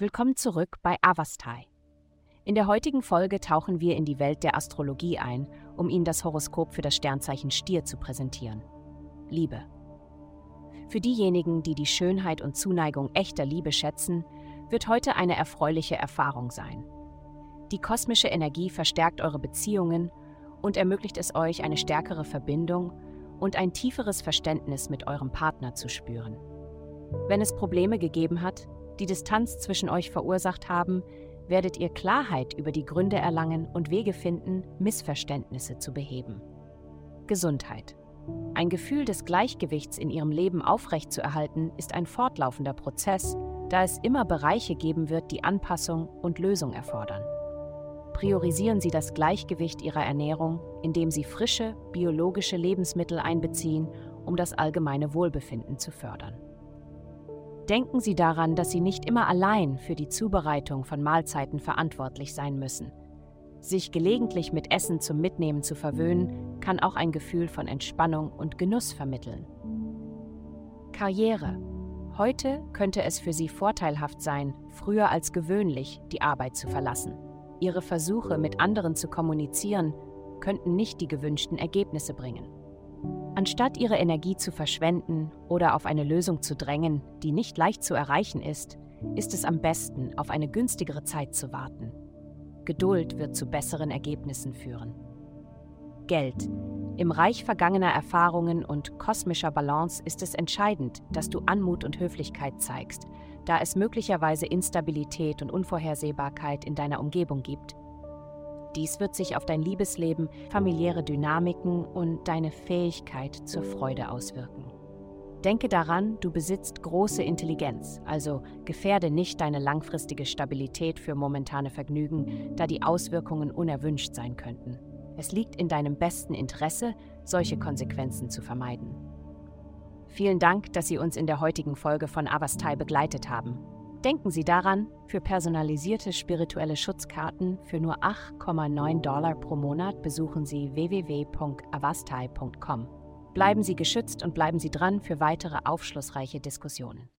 Willkommen zurück bei Avastai. In der heutigen Folge tauchen wir in die Welt der Astrologie ein, um Ihnen das Horoskop für das Sternzeichen Stier zu präsentieren. Liebe. Für diejenigen, die die Schönheit und Zuneigung echter Liebe schätzen, wird heute eine erfreuliche Erfahrung sein. Die kosmische Energie verstärkt eure Beziehungen und ermöglicht es euch, eine stärkere Verbindung und ein tieferes Verständnis mit eurem Partner zu spüren. Wenn es Probleme gegeben hat, die Distanz zwischen euch verursacht haben, werdet ihr Klarheit über die Gründe erlangen und Wege finden, Missverständnisse zu beheben. Gesundheit. Ein Gefühl des Gleichgewichts in ihrem Leben aufrechtzuerhalten, ist ein fortlaufender Prozess, da es immer Bereiche geben wird, die Anpassung und Lösung erfordern. Priorisieren Sie das Gleichgewicht Ihrer Ernährung, indem Sie frische, biologische Lebensmittel einbeziehen, um das allgemeine Wohlbefinden zu fördern. Denken Sie daran, dass Sie nicht immer allein für die Zubereitung von Mahlzeiten verantwortlich sein müssen. Sich gelegentlich mit Essen zum Mitnehmen zu verwöhnen, kann auch ein Gefühl von Entspannung und Genuss vermitteln. Karriere. Heute könnte es für Sie vorteilhaft sein, früher als gewöhnlich die Arbeit zu verlassen. Ihre Versuche, mit anderen zu kommunizieren, könnten nicht die gewünschten Ergebnisse bringen. Anstatt ihre Energie zu verschwenden oder auf eine Lösung zu drängen, die nicht leicht zu erreichen ist, ist es am besten, auf eine günstigere Zeit zu warten. Geduld wird zu besseren Ergebnissen führen. Geld. Im Reich vergangener Erfahrungen und kosmischer Balance ist es entscheidend, dass du Anmut und Höflichkeit zeigst, da es möglicherweise Instabilität und Unvorhersehbarkeit in deiner Umgebung gibt dies wird sich auf dein Liebesleben, familiäre Dynamiken und deine Fähigkeit zur Freude auswirken. Denke daran, du besitzt große Intelligenz, also gefährde nicht deine langfristige Stabilität für momentane Vergnügen, da die Auswirkungen unerwünscht sein könnten. Es liegt in deinem besten Interesse, solche Konsequenzen zu vermeiden. Vielen Dank, dass Sie uns in der heutigen Folge von Avastai begleitet haben. Denken Sie daran, für personalisierte spirituelle Schutzkarten für nur 8,9 Dollar pro Monat besuchen Sie www.avastai.com. Bleiben Sie geschützt und bleiben Sie dran für weitere aufschlussreiche Diskussionen.